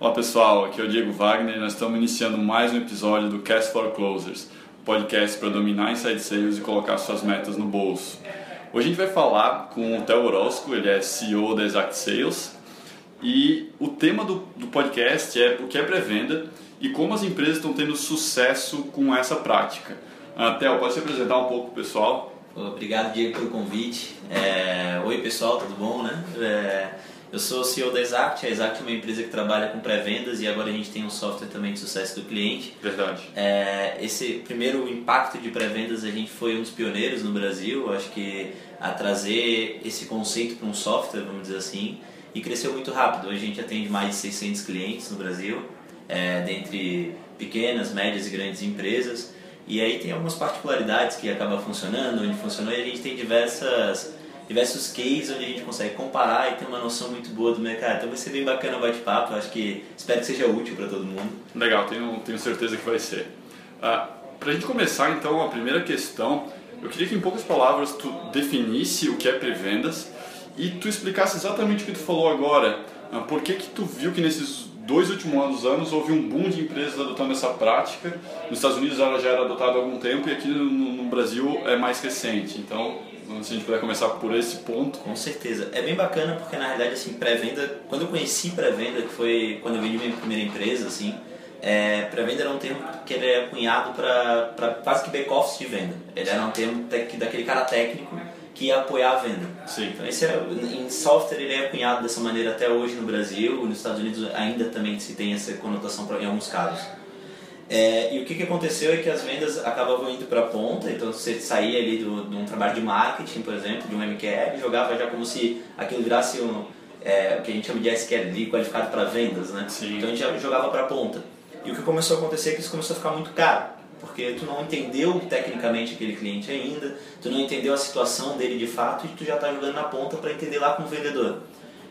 Olá pessoal, aqui é o Diego Wagner e nós estamos iniciando mais um episódio do Cast for Closers, podcast para dominar inside sales e colocar suas metas no bolso. Hoje a gente vai falar com o Theo Orozco, ele é CEO da Exact Sales e o tema do, do podcast é o que é pré-venda e como as empresas estão tendo sucesso com essa prática. Uh, Theo, pode se apresentar um pouco pessoal? Obrigado, Diego, pelo convite. É... Oi, pessoal, tudo bom, né? É... Eu sou o CEO da Exact. A Exact é uma empresa que trabalha com pré-vendas e agora a gente tem um software também de sucesso do cliente. Verdade. É... Esse primeiro impacto de pré-vendas, a gente foi um dos pioneiros no Brasil, acho que a trazer esse conceito para um software, vamos dizer assim, e cresceu muito rápido. Hoje a gente atende mais de 600 clientes no Brasil, é, dentre pequenas, médias e grandes empresas. E aí tem algumas particularidades que acabam funcionando, onde funcionou, e a gente tem diversas, diversos cases onde a gente consegue comparar e ter uma noção muito boa do mercado. Então vai ser bem bacana o bate-papo, acho que espero que seja útil para todo mundo. Legal, tenho, tenho certeza que vai ser. Ah, para a gente começar então, a primeira questão, eu queria que em poucas palavras tu definisse o que é pré-vendas e tu explicasse exatamente o que tu falou agora. Ah, por que que tu viu que nesses dois últimos anos houve um boom de empresas adotando essa prática. Nos Estados Unidos ela já era adotada há algum tempo e aqui no, no Brasil é mais recente. Então, se a gente puder começar por esse ponto. Com certeza. É bem bacana porque na realidade assim, pré-venda, quando eu conheci pré-venda, que foi quando eu vendi minha primeira empresa, assim, é, pré-venda era um termo que ele é cunhado para quase que back-office de venda. Ele era um termo daquele cara técnico que ia apoiar a venda. Sim. Então, esse é, em software ele é cunhado dessa maneira até hoje no Brasil, nos Estados Unidos ainda também se tem essa conotação pra, em alguns casos. É, e o que, que aconteceu é que as vendas acabavam indo para a ponta, então você saía ali do, de um trabalho de marketing, por exemplo, de um MQL, jogava já como se aquilo virasse um, é, o que a gente chama de SQL, qualificado para vendas, né? Sim. Então a gente já jogava para a ponta. E o que começou a acontecer é que isso começou a ficar muito caro porque tu não entendeu tecnicamente aquele cliente ainda, tu não entendeu a situação dele de fato e tu já está jogando na ponta para entender lá com o vendedor.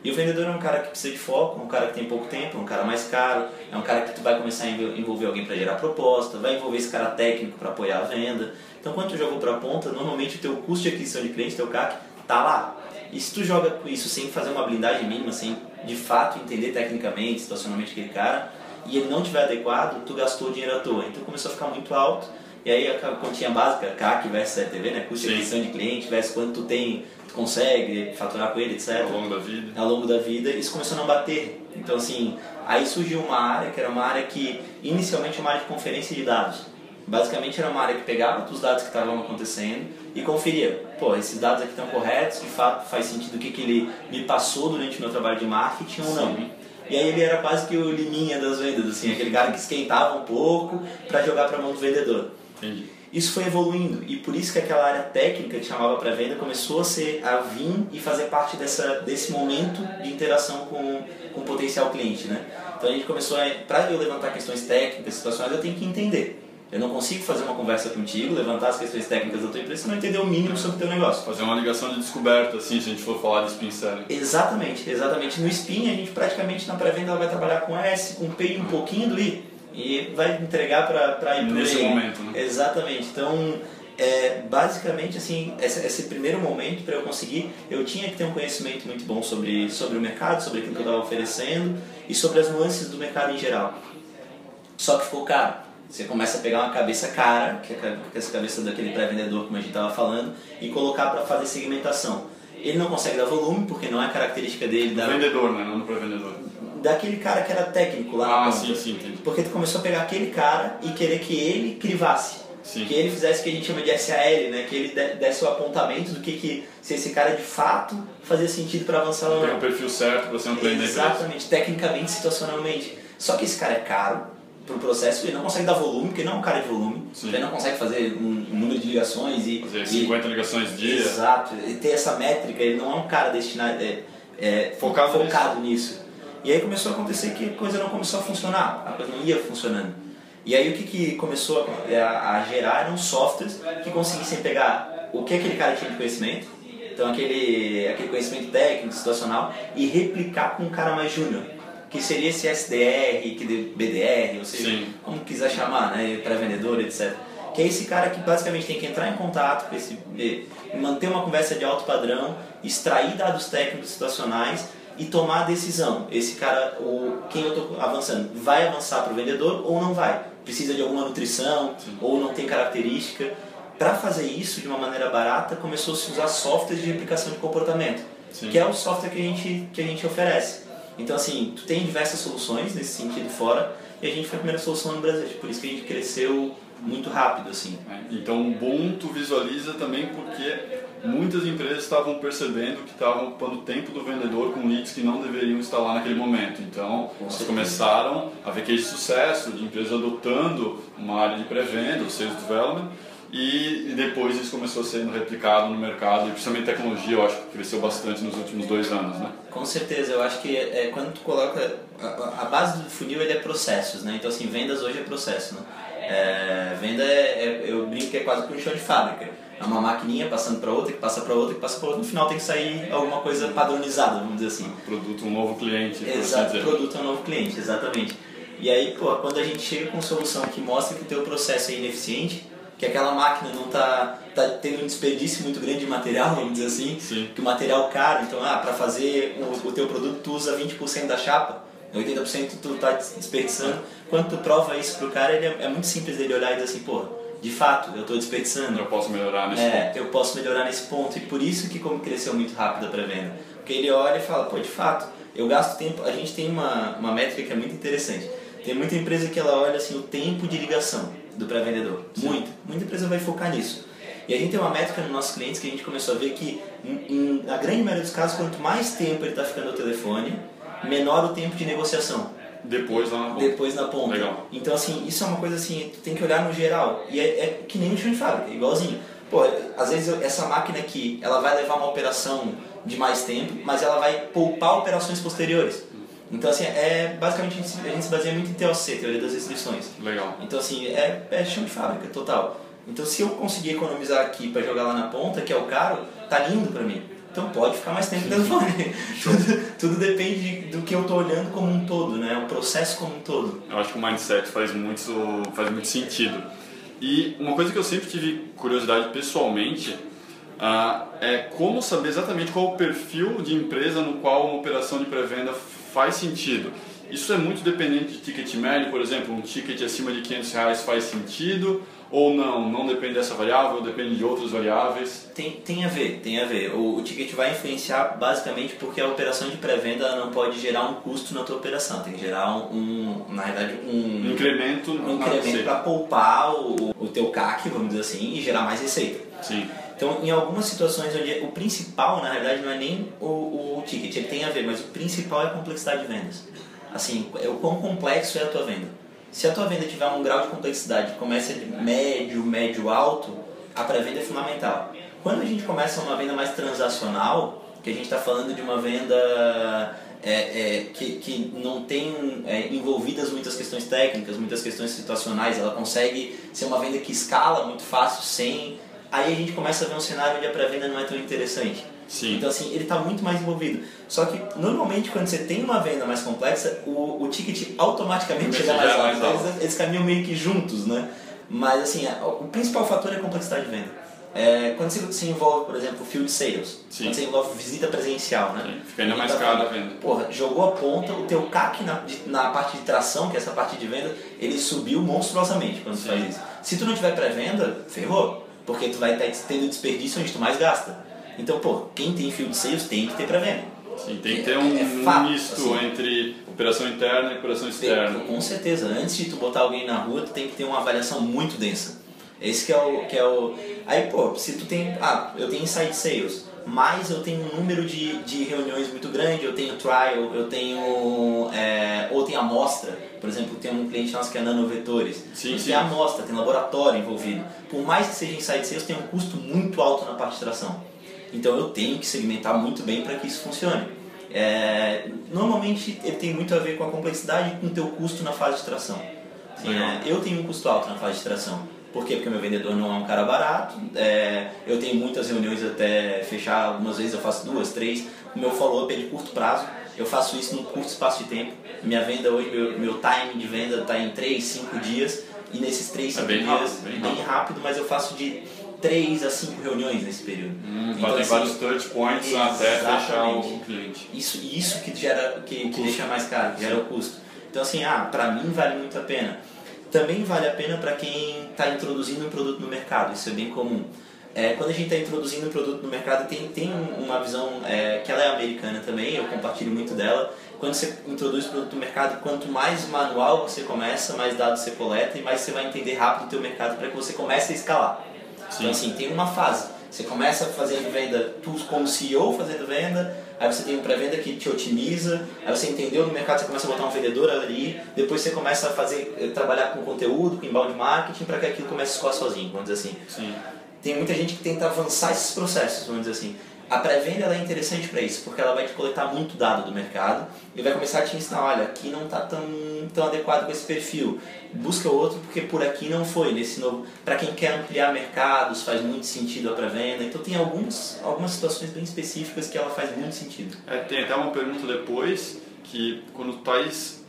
E o vendedor é um cara que precisa de foco, um cara que tem pouco tempo, um cara mais caro, é um cara que tu vai começar a envolver alguém para gerar proposta, vai envolver esse cara técnico para apoiar a venda. Então quando tu jogou para a ponta, normalmente o teu custo de aquisição de cliente, teu CAC, tá lá. E se tu joga com isso sem fazer uma blindagem mínima, sem de fato entender tecnicamente, situacionalmente aquele cara, e ele não tiver adequado, tu gastou dinheiro à toa. Então começou a ficar muito alto. E aí a continha básica, CAC versus LTV, né? Custo de aquisição de cliente versus quanto tu tem, consegue faturar com ele, etc. Ao longo da vida. Ao longo da vida, isso começou a não bater. Então assim, aí surgiu uma área que era uma área que inicialmente uma área de conferência de dados. Basicamente era uma área que pegava os dados que estavam acontecendo e conferia, pô, esses dados aqui estão corretos, de fato faz sentido o que, que ele me passou durante o meu trabalho de marketing ou não. Sim. E aí ele era quase que o liminha das vendas, assim, aquele cara que esquentava um pouco para jogar para a mão do vendedor. Entendi. Isso foi evoluindo e por isso que aquela área técnica que chamava para venda começou a ser a vir e fazer parte dessa desse momento de interação com, com o potencial cliente, né? Então a gente começou a para eu levantar questões técnicas, situações, eu tenho que entender. Eu não consigo fazer uma conversa contigo, levantar as questões técnicas da tua empresa se não entender o mínimo sobre o teu negócio. Fazer uma ligação de descoberta, assim, se a gente for falar de spin selling. Exatamente, exatamente. No spin, a gente praticamente na pré-venda vai trabalhar com S, com P e um pouquinho do I. E vai entregar para ir Nesse momento, né? Exatamente. Então, é, basicamente, assim, esse, esse primeiro momento para eu conseguir, eu tinha que ter um conhecimento muito bom sobre, sobre o mercado, sobre aquilo que eu estava oferecendo e sobre as nuances do mercado em geral. Só que ficou caro você começa a pegar uma cabeça cara, que é essa cabeça daquele pré-vendedor, como a gente estava falando, e colocar para fazer segmentação. Ele não consegue dar volume, porque não é característica dele. Do vendedor, né? Não do pré-vendedor. Daquele cara que era técnico lá. Ah, sim, sim, entendi. Porque tu começou a pegar aquele cara e querer que ele crivasse. Sim. Que ele fizesse o que a gente chama de SAL, né? Que ele desse o apontamento do que, que se esse cara de fato fazia sentido para avançar ou não. Tem o perfil certo para ser um cliente Exatamente, tecnicamente, situacionalmente. Só que esse cara é caro, para o processo, ele não consegue dar volume, porque ele não é um cara de volume, Sim. ele não consegue fazer um, um número de ligações e. Fazer 50 e, ligações dia. Exato, e ter essa métrica, ele não é um cara destinado, é, é, focado, focado nisso. nisso. E aí começou a acontecer que a coisa não começou a funcionar, a coisa não ia funcionando. E aí o que, que começou a, a gerar eram softwares que conseguissem pegar o que aquele cara tinha de conhecimento, então aquele, aquele conhecimento técnico, situacional, e replicar com um cara mais júnior que seria esse SDR, que BDR, ou seja, Sim. como quiser chamar, né, pré-vendedor, etc. Que é esse cara que basicamente tem que entrar em contato com esse, manter uma conversa de alto padrão, extrair dados técnicos situacionais e tomar a decisão. Esse cara, o, quem eu estou avançando, vai avançar para o vendedor ou não vai? Precisa de alguma nutrição Sim. ou não tem característica? Para fazer isso de uma maneira barata, começou a se usar softwares de replicação de comportamento, Sim. que é o software que a gente, que a gente oferece. Então, assim, tu tem diversas soluções nesse sentido fora, e a gente foi a primeira solução no Brasil, por isso que a gente cresceu muito rápido, assim. É, então, bom, tu visualiza também porque muitas empresas estavam percebendo que estavam ocupando tempo do vendedor com leads que não deveriam estar lá naquele momento. Então, eles começaram a ver que de sucesso de empresas adotando uma área de pré-venda, o sales development, e, depois isso começou a sendo replicado no mercado e principalmente tecnologia eu acho que cresceu bastante nos últimos dois anos né? Com certeza eu acho que é, quando tu coloca a, a, base do funil ele é processos né? Então assim vendas hoje é processo né? É, venda é, é, eu brinco que é quase que um chão de fábrica é uma maquininha passando para outra que passa para outra que passa para outra no final tem que sair alguma coisa padronizada vamos dizer assim produto um novo cliente exato assim produto um novo cliente exatamente e aí pô quando a gente chega com solução que mostra que o teu processo é ineficiente que aquela máquina não está tá tendo um desperdício muito grande de material, vamos dizer assim, Sim. que o material caro, então ah, para fazer o, o teu produto tu usa 20% da chapa, 80% tu está desperdiçando. Quando tu prova isso pro cara, ele é, é, muito simples dele olhar e dizer assim, pô, de fato, eu estou desperdiçando. Eu posso melhorar nesse é, ponto. eu posso melhorar nesse ponto e por isso que como cresceu muito rápido a pré-venda. Porque ele olha e fala, pô, de fato, eu gasto tempo, a gente tem uma, uma métrica que é muito interessante. Tem muita empresa que ela olha assim o tempo de ligação do pré-vendedor. Muita. Muita empresa vai focar nisso. E a gente tem uma métrica nos nossos clientes que a gente começou a ver que, em, na grande maioria dos casos, quanto mais tempo ele está ficando no telefone, menor o tempo de negociação. Depois lá na ponta. Depois na ponta. Legal. Então, assim, isso é uma coisa assim, tu tem que olhar no geral. E é, é que nem um chão de fábrica, igualzinho. Pô, às vezes eu, essa máquina aqui, ela vai levar uma operação de mais tempo, mas ela vai poupar operações posteriores. Então, assim, é, basicamente a gente, a gente se baseia muito em TOC, Teoria das Restrições. Legal. Então, assim, é, é chão de fábrica, total. Então, se eu conseguir economizar aqui para jogar lá na ponta, que é o caro, tá lindo para mim. Então pode ficar mais tempo no telefone. tudo, tudo depende do que eu estou olhando como um todo, né? O processo como um todo. Eu acho que o mindset faz muito, faz muito sentido. E uma coisa que eu sempre tive curiosidade pessoalmente uh, é como saber exatamente qual o perfil de empresa no qual uma operação de pré-venda faz sentido. Isso é muito dependente de ticket médio, por exemplo, um ticket acima de 500 reais faz sentido ou não? Não depende dessa variável, depende de outras variáveis? Tem, tem a ver, tem a ver. O, o ticket vai influenciar basicamente porque a operação de pré-venda não pode gerar um custo na tua operação, tem que gerar um, um na verdade, um incremento, um incremento para poupar o, o teu CAC, vamos dizer assim, e gerar mais receita. Sim. Então, em algumas situações onde o principal, na verdade, não é nem o, o ticket, ele tem a ver, mas o principal é a complexidade de vendas. Assim, é o quão complexo é a tua venda. Se a tua venda tiver um grau de complexidade que começa de médio, médio, alto, a pré-venda é fundamental. Quando a gente começa uma venda mais transacional, que a gente está falando de uma venda é, é, que, que não tem é, envolvidas muitas questões técnicas, muitas questões situacionais, ela consegue ser uma venda que escala muito fácil sem aí a gente começa a ver um cenário onde a pré-venda não é tão interessante. Sim. Então, assim, ele está muito mais envolvido. Só que, normalmente, quando você tem uma venda mais complexa, o, o ticket automaticamente chega mais alto. Então, eles, eles caminham meio que juntos, né? Mas, assim, o principal fator é a complexidade de venda. É, quando você se envolve, por exemplo, field sales, Sim. quando você envolve visita presencial, né? Sim, fica ainda mais tá caro a venda. Porra, jogou a ponta, o teu CAC na, na parte de tração, que é essa parte de venda, ele subiu monstruosamente quando Sim. você faz isso. Se tu não tiver pré-venda, ferrou porque tu vai estar tendo desperdício onde tu mais gasta. Então, pô, quem tem field sales tem que ter pré-venda. Sim, tem que ter um, é, é fato, misto assim, entre operação interna e operação externa. Com certeza. Antes de tu botar alguém na rua, tu tem que ter uma avaliação muito densa. Esse que é o... Que é o... Aí, pô, se tu tem... Ah, eu tenho inside sales mas eu tenho um número de, de reuniões muito grande, eu tenho trial, eu tenho é, ou tem amostra, por exemplo, tem um cliente nosso que é nanovetores, sim, sim. tem amostra, tem laboratório envolvido. Por mais que seja inside sales, tem um custo muito alto na parte de tração. Então eu tenho que segmentar muito bem para que isso funcione. É, normalmente ele tem muito a ver com a complexidade e com o teu custo na fase de tração. é, eu tenho um custo alto na fase de tração por quê? Porque meu vendedor não é um cara barato. É, eu tenho muitas reuniões até fechar, algumas vezes eu faço duas, três. O meu follow-up é de curto prazo. Eu faço isso num curto espaço de tempo. Minha venda hoje, meu, meu time de venda está em 3, 5 dias. E nesses 3, 5 é dias, rápido, bem, bem rápido. rápido, mas eu faço de 3 a 5 reuniões nesse período. Hum, então, fazem assim, vários touch points até deixar o cliente. Isso, isso que, gera, que, que deixa mais caro, que gera o custo. Então assim, ah, para mim vale muito a pena. Também vale a pena para quem está introduzindo um produto no mercado, isso é bem comum. É, quando a gente está introduzindo um produto no mercado, tem, tem uma visão é, que ela é americana também, eu compartilho muito dela. Quando você introduz o produto no mercado, quanto mais manual você começa, mais dados você coleta e mais você vai entender rápido o teu mercado para que você comece a escalar. Sim. Então assim, tem uma fase. Você começa fazendo venda, tu como CEO fazendo venda, aí você tem um pré-venda que te otimiza, aí você entendeu no mercado, você começa a botar um vendedor ali, depois você começa a fazer, eh, trabalhar com conteúdo, com inbound marketing, para que aquilo comece a escoar sozinho, vamos dizer assim. Sim. Tem muita gente que tenta avançar esses processos, vamos dizer assim. A pré-venda é interessante para isso, porque ela vai te coletar muito dado do mercado e vai começar a te ensinar, olha, aqui não está tão, tão adequado com esse perfil. Busca outro porque por aqui não foi. Nesse novo, para quem quer ampliar mercados, faz muito sentido a pré-venda. Então tem alguns, algumas situações bem específicas que ela faz muito sentido. É, tem até uma pergunta depois que quando estás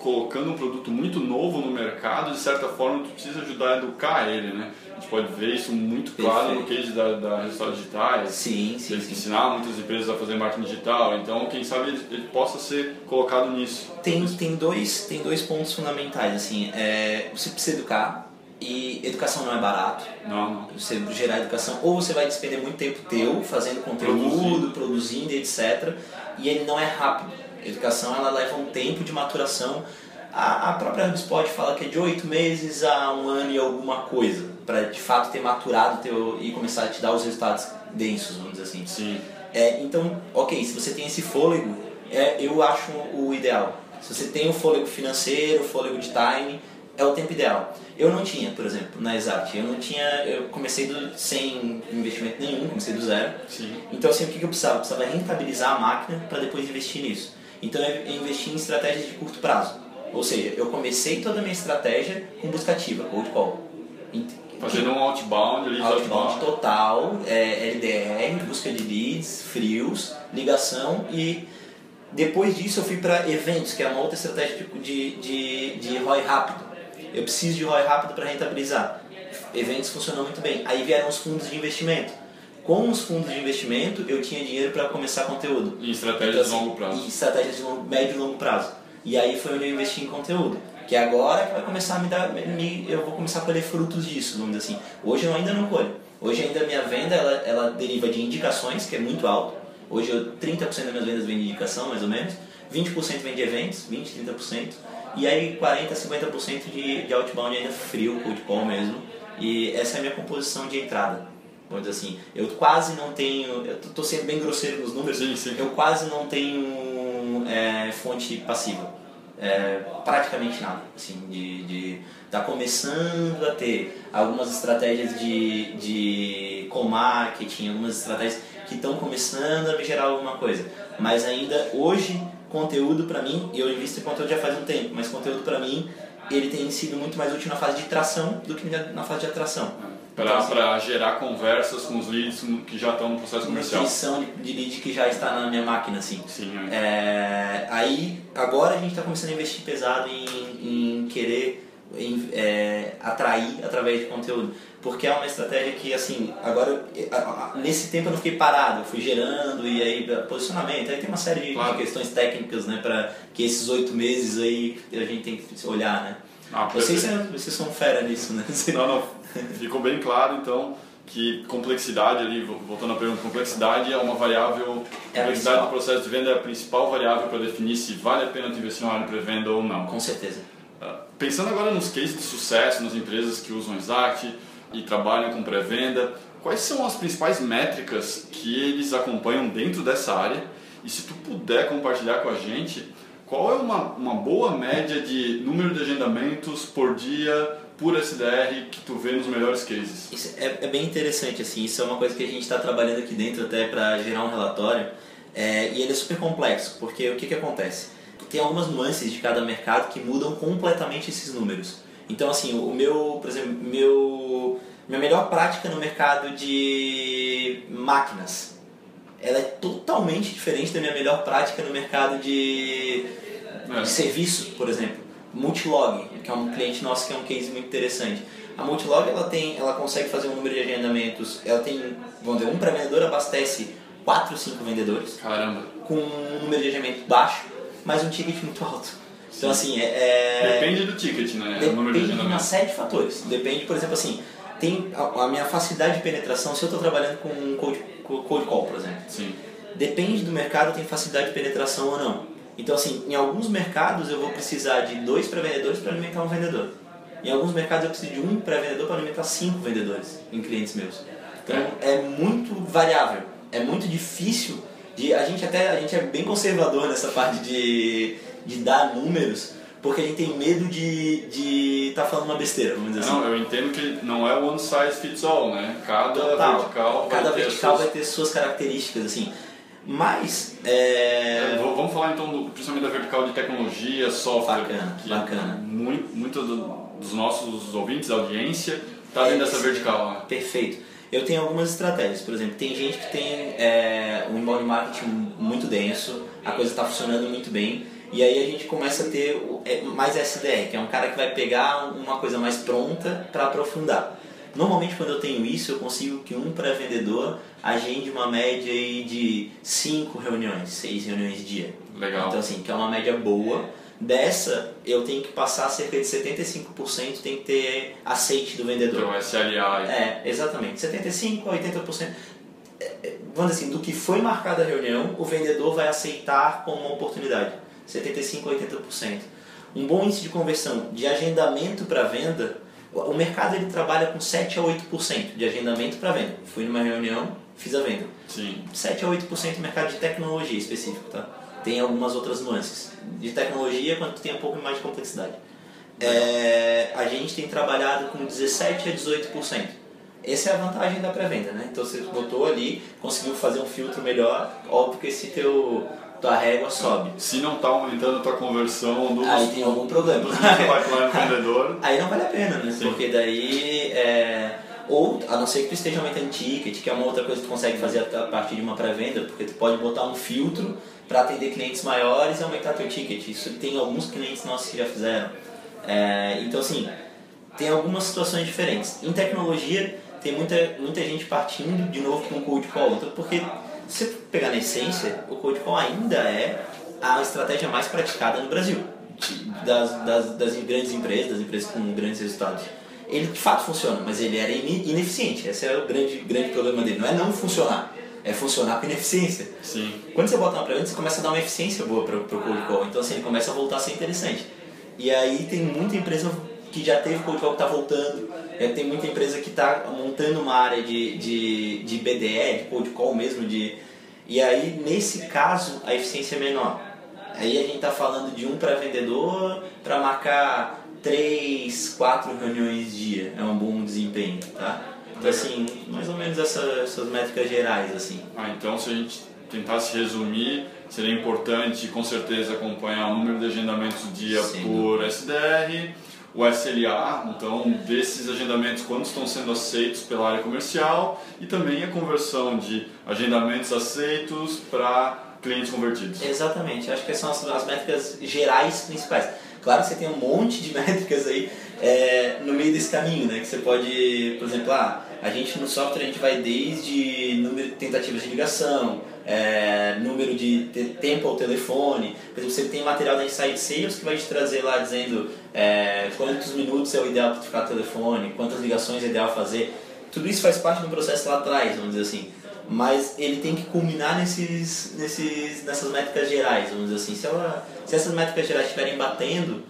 colocando um produto muito novo no mercado, de certa forma tu precisa ajudar a educar ele, né? A gente pode ver isso muito claro Perfeito. no case da, da Resultados Digitais. Sim, sim, Eles sim. ensinaram muitas empresas a fazer marketing digital, então quem sabe ele, ele, possa ser colocado nisso. Tem, tem, dois, tem dois pontos fundamentais, assim, é, você precisa educar, e educação não é barato. Não, não. Você gerar educação, ou você vai despender muito tempo teu fazendo conteúdo, produzindo, produzindo etc. E ele não é rápido. Educação ela leva um tempo de maturação. A, a própria HubSpot fala que é de oito meses a um ano e alguma coisa, para de fato ter maturado teu, e começar a te dar os resultados densos, vamos dizer assim. Sim. É, então, ok, se você tem esse fôlego, é, eu acho o ideal. Se você tem o fôlego financeiro, o fôlego de time, é o tempo ideal. Eu não tinha, por exemplo, na Exact. Eu não tinha, eu comecei do, sem investimento nenhum, comecei do zero. Sim. Então, assim, o que eu precisava? Eu precisava rentabilizar a máquina para depois investir nisso. Então eu investi em estratégias de curto prazo. Ou seja, eu comecei toda a minha estratégia com busca ativa, cold call. Fazendo um outbound, leads outbound. Outbound total, é, LDR, busca de leads, frios, ligação e depois disso eu fui para eventos, que é uma outra estratégia de, de, de ROI rápido. Eu preciso de ROI rápido para rentabilizar. Eventos funcionam muito bem. Aí vieram os fundos de investimento com os fundos de investimento, eu tinha dinheiro para começar conteúdo. E estratégias então, de longo prazo. E estratégias de longo, médio e longo prazo. E aí foi onde eu investi em conteúdo. Que é agora que vai começar a me dar. Me, eu vou começar a colher frutos disso, vamos dizer assim. Hoje eu ainda não colho. Hoje ainda a minha venda ela, ela deriva de indicações, que é muito alto. Hoje eu, 30% das minhas vendas vem de indicação, mais ou menos. 20% vem de eventos, 20, 30%. E aí 40, 50% de, de outbound ainda frio, cold call mesmo. E essa é a minha composição de entrada vamos dizer assim, eu quase não tenho, eu estou sendo bem grosseiro nos números, sim, sim. eu quase não tenho é, fonte passiva, é, praticamente nada, assim, de, de tá começando a ter algumas estratégias de, de co-marketing, algumas estratégias que estão começando a me gerar alguma coisa, mas ainda hoje conteúdo para mim, eu invisto em conteúdo já faz um tempo, mas conteúdo para mim ele tem sido muito mais útil na fase de tração do que na fase de atração para gerar conversas com os leads que já estão no processo comercial. Nutrição de lead que já está na minha máquina, assim. Sim. É. É, aí, agora a gente está começando a investir pesado em, em querer em, é, atrair através de conteúdo. Porque é uma estratégia que, assim, agora, nesse tempo eu não fiquei parado, eu fui gerando e aí posicionamento. Aí tem uma série de, claro. de questões técnicas, né, para que esses oito meses aí a gente tem que olhar, né. Ah, vocês, vocês são fera nisso, né? Não, não, ficou bem claro então que complexidade ali, voltando à pergunta, complexidade é uma variável, é complexidade do processo de venda é a principal variável para definir se vale a pena investir na área de pré-venda ou não. Com certeza. Uh, pensando agora nos cases de sucesso, nas empresas que usam Exact e trabalham com pré-venda, quais são as principais métricas que eles acompanham dentro dessa área? E se tu puder compartilhar com a gente, qual é uma, uma boa média de número de agendamentos por dia por SDR que tu vê nos melhores cases? Isso é, é bem interessante, assim, isso é uma coisa que a gente está trabalhando aqui dentro até para gerar um relatório é, e ele é super complexo, porque o que, que acontece? Tem algumas nuances de cada mercado que mudam completamente esses números. Então, assim, o meu, por exemplo, meu, minha melhor prática no mercado de máquinas, ela é totalmente diferente da minha melhor prática no mercado de, é. de serviço, por exemplo. Multilog, que é um cliente nosso que é um case muito interessante. A Multilog ela tem, ela consegue fazer um número de agendamentos, ela tem, vamos dizer, um pré-vendedor abastece 4, 5 vendedores. Caramba. Com um número de agendamento baixo, mas um ticket muito alto. Então assim, é, é... Depende do ticket, né? Depende o número de, de uma série de fatores. Depende, por exemplo, assim, tem a, a minha facilidade de penetração, se eu estou trabalhando com um cold, cold call, por exemplo. Sim. Depende do mercado, tenho facilidade de penetração ou não. Então, assim, em alguns mercados eu vou precisar de dois pré-vendedores para alimentar um vendedor. Em alguns mercados eu preciso de um pré-vendedor para alimentar cinco vendedores em clientes meus. Então, é. é muito variável. É muito difícil de... A gente até a gente é bem conservador nessa parte de, de dar números, porque a gente tem medo de estar de tá falando uma besteira, vamos dizer não, assim. eu entendo que não é one size fits all, né? Cada Total. vertical, Cada vai, vertical ter vai ter suas características, assim. Mas. É... Vamos falar então do, principalmente da vertical de tecnologia, software. Bacana, que bacana. Muito, muito do, dos nossos ouvintes, audiência, está dentro é, dessa vertical. Né? Perfeito. Eu tenho algumas estratégias, por exemplo, tem gente que tem é, um inbound marketing muito denso, a coisa está funcionando muito bem, e aí a gente começa a ter é, mais SDR, que é um cara que vai pegar uma coisa mais pronta para aprofundar. Normalmente quando eu tenho isso, eu consigo que um pré-vendedor agende uma média aí de 5 reuniões, 6 reuniões dia. Legal. Então assim, que é uma média boa. Dessa, eu tenho que passar cerca de 75% tem que ter aceite do vendedor. Então, SLA. É, exatamente. 75% a 80%. É, é, vamos dizer assim, do que foi marcada a reunião, o vendedor vai aceitar como uma oportunidade. 75% a 80%. Um bom índice de conversão de agendamento para venda o mercado ele trabalha com 7 a 8% de agendamento para venda. Fui numa reunião, fiz a venda. Sim. 7 a 8% no mercado de tecnologia específico, tá? Tem algumas outras nuances. De tecnologia, quando tem um pouco mais de complexidade. É, a gente tem trabalhado com 17 a 18%. Essa é a vantagem da pré-venda, né? Então você botou ali, conseguiu fazer um filtro melhor, óbvio que esse teu tua régua sobe. Se não está aumentando a tua conversão dos, aí tem algum problema. Dos pipeline vendedor. Aí não vale a pena, né? Sim. Porque daí é... ou a não ser que tu esteja aumentando ticket, que é uma outra coisa que tu consegue fazer a partir de uma pré-venda, porque tu pode botar um filtro para atender clientes maiores e aumentar teu ticket. Isso tem alguns clientes nossos que já fizeram. É... então assim, tem algumas situações diferentes. Em tecnologia tem muita, muita gente partindo de novo com o cold call, então porque se você pegar na essência, o Code Call ainda é a estratégia mais praticada no Brasil, das, das, das grandes empresas, das empresas com grandes resultados. Ele de fato funciona, mas ele era ineficiente. Esse é o grande, grande problema dele. Não é não funcionar, é funcionar com ineficiência. Sim. Quando você bota uma pré você começa a dar uma eficiência boa para o Cold Call. Então assim, ele começa a voltar a ser interessante. E aí tem muita empresa que já teve Call que está voltando é, tem muita empresa que está montando uma área de, de, de BDE, de cold call mesmo, de, e aí nesse caso a eficiência é menor. Aí a gente está falando de um para vendedor para marcar três, quatro reuniões dia, é um bom desempenho, tá? Então assim, mais ou menos essa, essas métricas gerais assim. Ah, então se a gente tentasse resumir, seria importante com certeza acompanhar o número de agendamentos dia Sim. por SDR o SLA, então desses agendamentos quando estão sendo aceitos pela área comercial e também a conversão de agendamentos aceitos para clientes convertidos. Exatamente, acho que são as, as métricas gerais principais. Claro que você tem um monte de métricas aí é, no meio desse caminho, né? Que você pode, por exemplo, ah, a gente no software a gente vai desde número de tentativas de ligação, é, número de tempo ao telefone. Por exemplo, você tem material da Inside Sales que vai te trazer lá dizendo é, quantos minutos é o ideal para ficar no telefone, quantas ligações é ideal fazer. Tudo isso faz parte do processo lá atrás, vamos dizer assim. Mas ele tem que culminar nesses, nesses, nessas métricas gerais, vamos dizer assim. Se, ela, se essas métricas gerais estiverem batendo,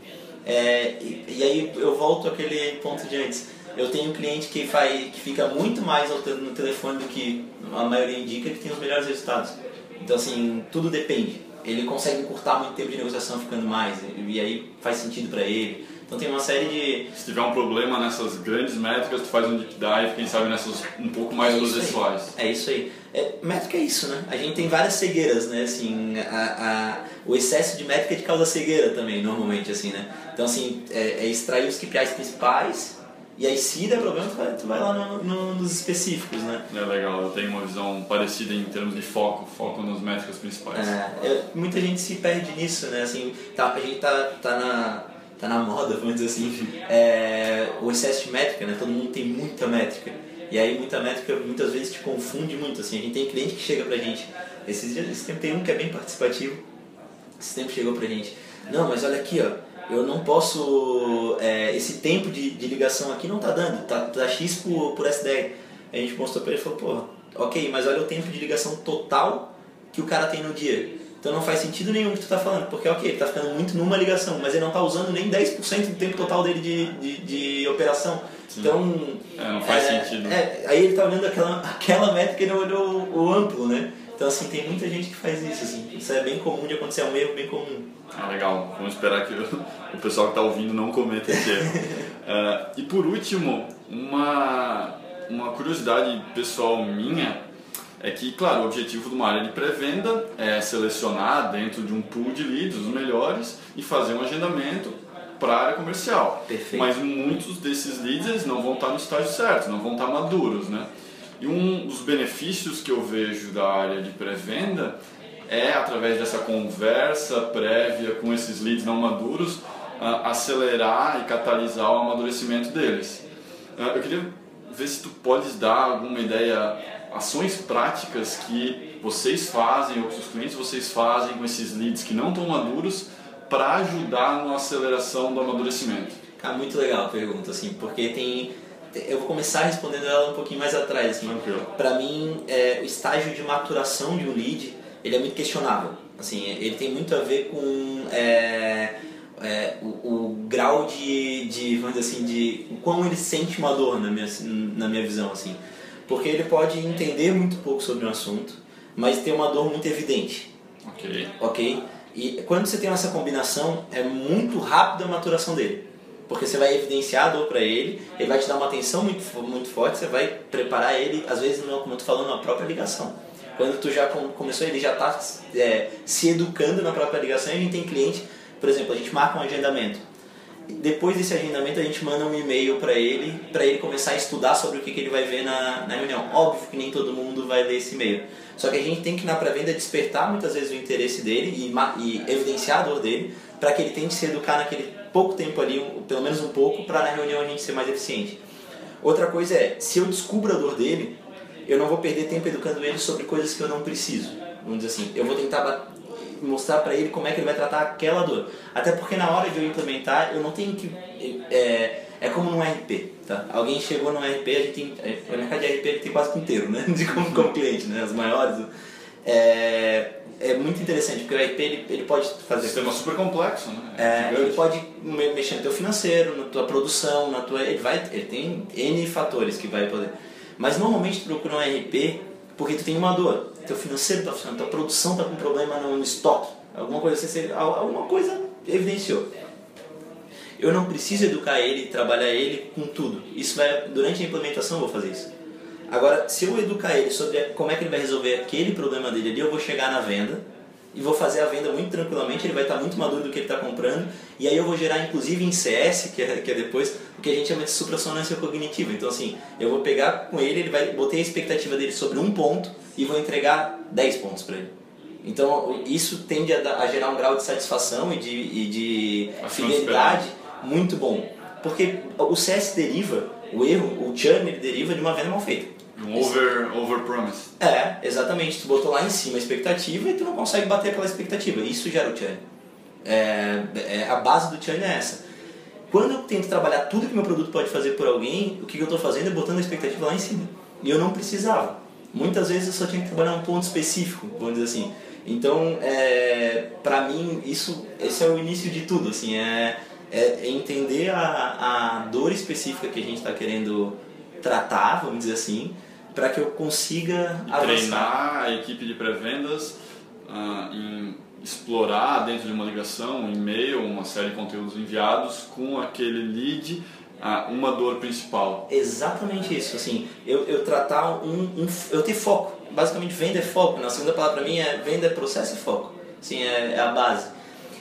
é, e, e, aí eu volto àquele ponto de antes. Eu tenho um cliente que, faz, que fica muito mais no telefone do que a maioria indica que tem os melhores resultados. Então, assim, tudo depende. Ele consegue encurtar muito tempo de negociação ficando mais, e aí faz sentido para ele. Então tem uma série de. Se tiver um problema nessas grandes métricas, tu faz um deep dive, quem sabe nessas um pouco mais é processuais. É isso aí. É, métrica é isso, né? A gente tem várias cegueiras, né? Assim, a, a, o excesso de métrica é de causa cegueira também, normalmente, assim, né? Então, assim, é, é extrair os KPIs principais e aí, se der problema, tu vai, tu vai lá no, no, nos específicos, né? É legal, eu tenho uma visão parecida em termos de foco, foco nas métricas principais. É, é, muita gente se perde nisso, né? Assim, tá, a gente tá, tá na tá na moda, vamos dizer assim, é, o excesso de métrica, né? Todo mundo tem muita métrica. E aí muita métrica muitas vezes te confunde muito, assim. A gente tem cliente que chega pra gente, esses dias, esse tempo tem um que é bem participativo, esse tempo chegou pra gente, não, mas olha aqui, ó, eu não posso, é, esse tempo de, de ligação aqui não tá dando, tá, tá X por, por SDR. A gente mostrou pra ele e falou, pô, ok, mas olha o tempo de ligação total que o cara tem no dia. Então não faz sentido nenhum o que tu tá falando, porque ok, ele tá ficando muito numa ligação, mas ele não tá usando nem 10% do tempo total dele de, de, de operação. Sim. Então. É, não faz é, sentido. É, aí ele tá olhando aquela, aquela métrica e não olhou o, o amplo, né? Então assim, tem muita gente que faz isso, assim. Isso é bem comum de acontecer, é um erro bem comum. Ah, legal. Vamos esperar que o pessoal que está ouvindo não cometa esse erro. uh, e por último, uma, uma curiosidade pessoal minha é que, claro, o objetivo de uma área de pré-venda é selecionar dentro de um pool de leads os melhores e fazer um agendamento para a área comercial. Perfeito. Mas muitos desses leads não vão estar no estágio certo, não vão estar maduros, né? E um dos benefícios que eu vejo da área de pré-venda é, através dessa conversa prévia com esses leads não maduros, uh, acelerar e catalisar o amadurecimento deles. Uh, eu queria ver se tu podes dar alguma ideia, ações práticas que vocês fazem ou que os clientes vocês fazem com esses leads que não estão maduros para ajudar na aceleração do amadurecimento. Cara, muito legal a pergunta, assim, porque tem eu vou começar respondendo ela um pouquinho mais atrás. Assim. Para mim, é, o estágio de maturação de um lead ele é muito questionável. Assim, ele tem muito a ver com é, é, o, o, grau de, de, vamos dizer assim, de o quão ele sente uma dor na minha, na minha visão, assim. Porque ele pode entender muito pouco sobre um assunto, mas ter uma dor muito evidente. Ok. Ok? E quando você tem essa combinação, é muito rápida a maturação dele porque você vai evidenciar a dor para ele, ele vai te dar uma atenção muito, muito forte, você vai preparar ele, às vezes, não, como eu tô falando, na própria ligação. Quando tu já começou, ele já está é, se educando na própria ligação e a gente tem cliente, por exemplo, a gente marca um agendamento. Depois desse agendamento, a gente manda um e-mail para ele, para ele começar a estudar sobre o que, que ele vai ver na, na reunião. Óbvio que nem todo mundo vai ler esse e-mail. Só que a gente tem que, na pré-venda, despertar muitas vezes o interesse dele e, e evidenciar a dor dele, para que ele tente se educar naquele pouco tempo ali, pelo menos um pouco, para na reunião a gente ser mais eficiente. Outra coisa é, se eu descubro a dor dele, eu não vou perder tempo educando ele sobre coisas que eu não preciso. Vamos dizer assim, eu vou tentar mostrar para ele como é que ele vai tratar aquela dor. Até porque na hora de eu implementar, eu não tenho que... É, é como no RP, tá? Alguém chegou no RP, a gente tem... É, o mercado de RP tem quase inteiro, né? De como, como cliente, né? As maiores... É, é muito interessante, porque o RP ele, ele pode fazer. Sistema super complexo, né? É, ele pode mexer no teu financeiro, na tua produção, na tua. Ele, vai, ele tem N fatores que vai poder. Mas normalmente tu procura um RP porque tu tem uma dor. Teu financeiro está funcionando, tua produção está com problema no estoque. Alguma coisa, assim, alguma coisa evidenciou. Eu não preciso educar ele, trabalhar ele com tudo. Isso vai durante a implementação eu vou fazer isso. Agora, se eu educar ele sobre como é que ele vai resolver aquele problema dele ali, eu vou chegar na venda e vou fazer a venda muito tranquilamente, ele vai estar muito maduro do que ele está comprando, e aí eu vou gerar inclusive em CS, que é, que é depois, o que a gente chama de suprassonância cognitiva. Então assim, eu vou pegar com ele, ele vai botei a expectativa dele sobre um ponto e vou entregar 10 pontos para ele. Então isso tende a, a, gerar um grau de satisfação e de, e de fidelidade muito bom. Porque o CS deriva, o erro, o churn, ele deriva de uma venda mal feita. Um over, over promise. É, exatamente. Tu botou lá em cima a expectativa e tu não consegue bater aquela expectativa. Isso gera o churn. É, é, a base do churn é essa. Quando eu tento trabalhar tudo que meu produto pode fazer por alguém, o que eu estou fazendo é botando a expectativa lá em cima. E eu não precisava. Muitas vezes eu só tinha que trabalhar um ponto específico, vamos dizer assim. Então, é, para mim, isso, esse é o início de tudo. Assim, é, é entender a, a dor específica que a gente está querendo tratar, vamos dizer assim, para que eu consiga e treinar a equipe de pré-vendas uh, em explorar dentro de uma ligação, um e-mail, uma série de conteúdos enviados com aquele lead uh, uma dor principal. Exatamente isso, assim, eu, eu tratar um, um, eu ter foco, basicamente venda é foco, na segunda palavra para mim é venda é processo e foco, assim, é, é, a base.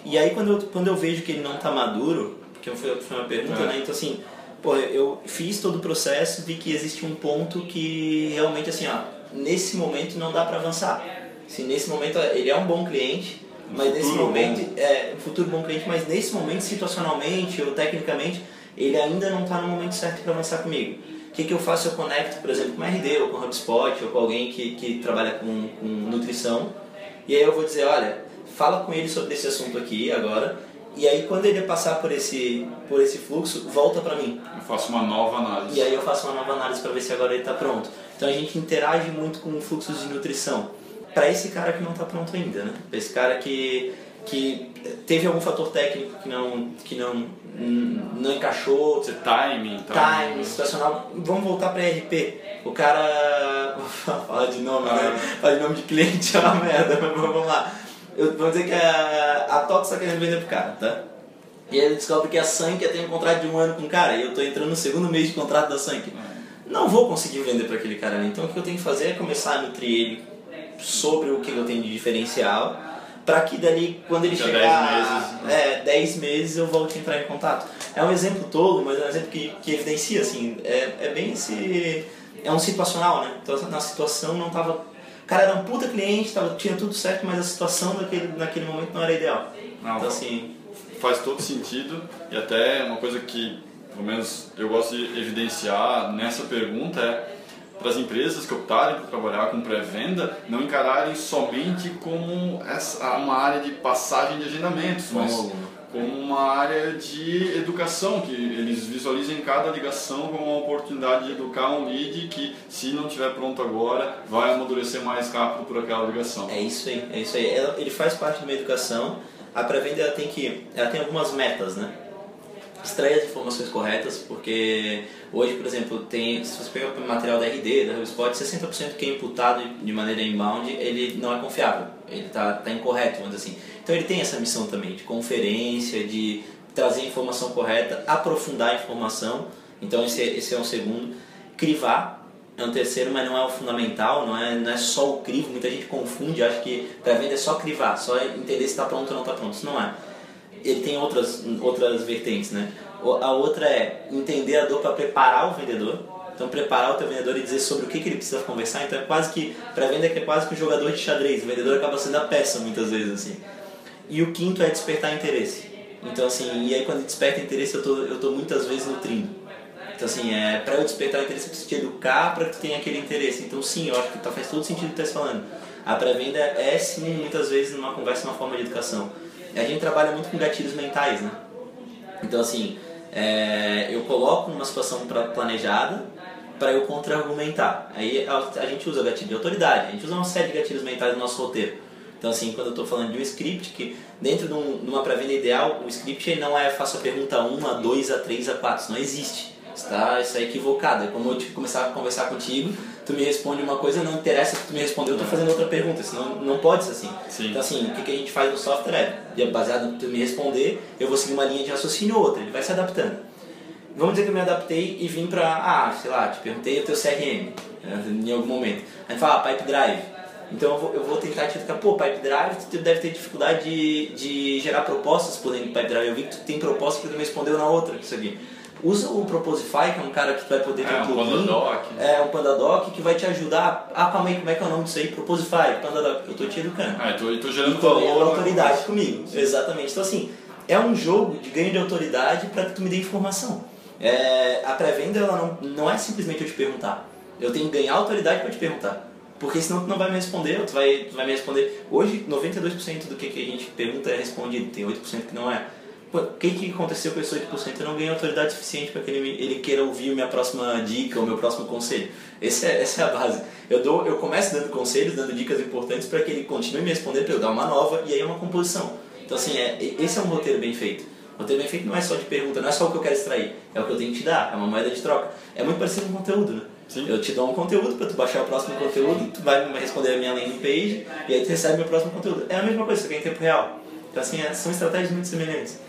E aí quando eu, quando eu vejo que ele não está maduro, porque foi, foi uma pergunta, é. né, então assim, pô, eu fiz todo o processo, vi que existe um ponto que realmente assim, ó, nesse momento não dá para avançar. Se nesse momento ele é um bom cliente, mas nesse momento, bom. é um futuro bom cliente, mas nesse momento, situacionalmente ou tecnicamente, ele ainda não está no momento certo para avançar comigo. O que, que eu faço? Eu conecto, por exemplo, com RD ou com HubSpot ou com alguém que, que trabalha com, com nutrição e aí eu vou dizer, olha, fala com ele sobre esse assunto aqui agora e aí quando ele passar por esse, por esse fluxo, volta para mim. Eu faço uma nova análise. E aí eu faço uma nova análise para ver se agora ele está pronto. Então a gente interage muito com fluxos de nutrição. Para esse cara que não está pronto ainda, né? Pra esse cara que, que teve algum fator técnico que não, que não, não encaixou, Você timing, tá? time, situacional. Vamos voltar para RP. O cara. Fala de nome, né? Fala de nome de cliente é uma merda, mas vamos lá. Eu, vamos dizer que a, a Tox está querendo vender pro cara, tá? E ele descobre que a Sank tem um contrato de um ano com o cara e eu tô entrando no segundo mês de contrato da Sank. Não vou conseguir vender para aquele cara ali. Então o que eu tenho que fazer é começar a nutrir ele sobre o que eu tenho de diferencial para que dali, quando ele a chegar 10 meses, é, 10 meses eu volte a entrar em contato. É um exemplo tolo, mas é um exemplo que, que evidencia, assim, é, é bem esse... É um situacional, né? Então na situação não tava... O cara era um puta cliente, tava, tinha tudo certo, mas a situação daquele, naquele momento não era ideal. Não, Então assim, faz todo sentido e até uma coisa que, pelo menos, eu gosto de evidenciar nessa pergunta é para as empresas que optarem por trabalhar com pré-venda não encararem somente como essa, uma área de passagem de agendamentos, mas Como- uma área de educação, que eles visualizem cada ligação como uma oportunidade de educar um lead que, se não estiver pronto agora, vai amadurecer mais rápido por aquela ligação. É isso aí, é isso aí. Ela- ele faz parte de uma educação. A pré-venda ela tem que, ela tem algumas metas, né? Extrair as informações corretas, porque hoje, por exemplo, tem, se você pegar o material da RD, da HubSpot, 60% que é imputado de maneira inbound, ele não é confiável, ele está tá incorreto, vamos dizer assim. Então ele tem essa missão também de conferência, de trazer a informação correta, aprofundar a informação. Então esse, é- esse é um segundo. Crivar é um terceiro, mas não é o fundamental, não é, não é só o crivo. Muita gente confunde, acha que para venda é só crivar, só entender se está pronto ou não está pronto. Isso não é. Ele tem outras, outras vertentes, né? O- A outra é entender a dor para preparar o vendedor. Então, preparar o teu vendedor e dizer sobre o que, que ele precisa conversar. Então, é quase que, para venda, que é quase que um jogador de xadrez. O vendedor acaba sendo a peça, muitas vezes, assim. E o quinto é despertar interesse. Então, assim, e aí quando desperta interesse, eu tô, eu tô muitas vezes nutrindo. Então, assim, é, para eu despertar interesse, eu preciso te educar para que tu tenha aquele interesse. Então, sim, eu acho que tá, faz todo sentido o que tu está falando. A pré-venda é, sim, muitas vezes, numa conversa, uma forma de educação. A gente trabalha muito com gatilhos mentais, né? Então, assim, é, eu coloco numa situação pra, planejada para eu contra-argumentar. Aí a, a gente usa gatilho de autoridade, a gente usa uma série de gatilhos mentais no nosso roteiro. Então, assim, quando eu estou falando de um script, que dentro de, um, de uma pré-venda ideal, o script não é faço a pergunta 1, a 2, a 3, a 4, isso não existe. Está, isso é equivocado. É como eu te começar a conversar contigo, tu me responde uma coisa, não interessa que tu me respondeu, eu estou fazendo outra pergunta, senão não pode ser assim. Sim. Então, assim, o que, que a gente faz no software é, baseado no que tu me responder, eu vou seguir uma linha de raciocínio ou outra, ele vai se adaptando. Vamos dizer que eu me adaptei e vim pra, ah, sei lá, te perguntei o teu CRM né, em algum momento. Aí fala, ah, Pipe Drive. Então eu vou, eu vou tentar te explicar, pô, Pipe Drive, tu deve ter dificuldade de, de gerar propostas por dentro do Pipe Drive. Eu vi que tu tem proposta que tu me respondeu na outra, isso aqui. Usa o Proposify, que é um cara que tu vai poder ter É, um plugin. Pandadoc. É, um Pandadoc que vai te ajudar. Ah, calma aí, como é que é o nome disso aí? Proposify, Pandadoc. Eu tô te educando. Ah, eu tô, eu tô gerando tu valor. autoridade comigo. Exatamente. Então, assim, é um jogo de ganho de autoridade para que tu me dê informação. É, a pré-venda ela não, não é simplesmente eu te perguntar. Eu tenho que ganhar autoridade para te perguntar. Porque senão tu não vai me responder, tu vai, tu vai me responder. Hoje, 92% do que, que a gente pergunta é respondido, tem 8% que não é. O que, que aconteceu com esse 8%? Eu não ganhei autoridade suficiente para que ele, ele queira ouvir minha próxima dica, o meu próximo conselho. Esse é, essa é a base. Eu, dou, eu começo dando conselhos, dando dicas importantes para que ele continue me respondendo, para eu dar uma nova, e aí é uma composição. Então, assim, é, esse é um roteiro bem feito. O roteiro bem feito não é só de pergunta, não é só o que eu quero extrair, é o que eu tenho que te dar, é uma moeda de troca. É muito parecido com conteúdo, né? Sim. Eu te dou um conteúdo para tu baixar o próximo conteúdo, tu vai me responder a minha landing page, e aí tu recebe meu próximo conteúdo. É a mesma coisa, só que é em tempo real. Então, assim, é- são estratégias muito semelhantes.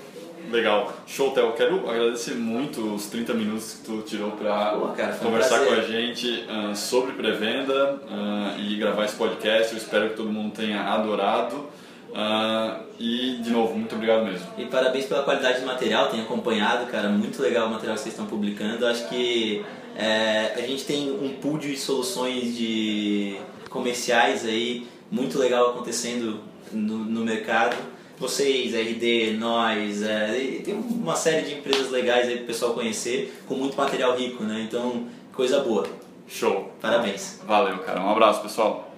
Legal. Show, Theo. Quero agradecer muito os 30 minutos que tu tirou para um conversar prazer. com a gente ah, sobre pré-venda ah, e gravar esse podcast. Eu espero que todo mundo tenha adorado. Ah, e, de novo, muito obrigado mesmo. E parabéns pela qualidade do material, tenho acompanhado, cara, muito legal o material que vocês estão publicando. Acho que é, a gente tem um pool de soluções de comerciais aí muito legal acontecendo no, no mercado. Vocês, RD, nós, é, tem uma série de empresas legais aí para o pessoal conhecer, com muito material rico, né? Então, coisa boa. Show. Parabéns. Valeu, cara. Um abraço, pessoal.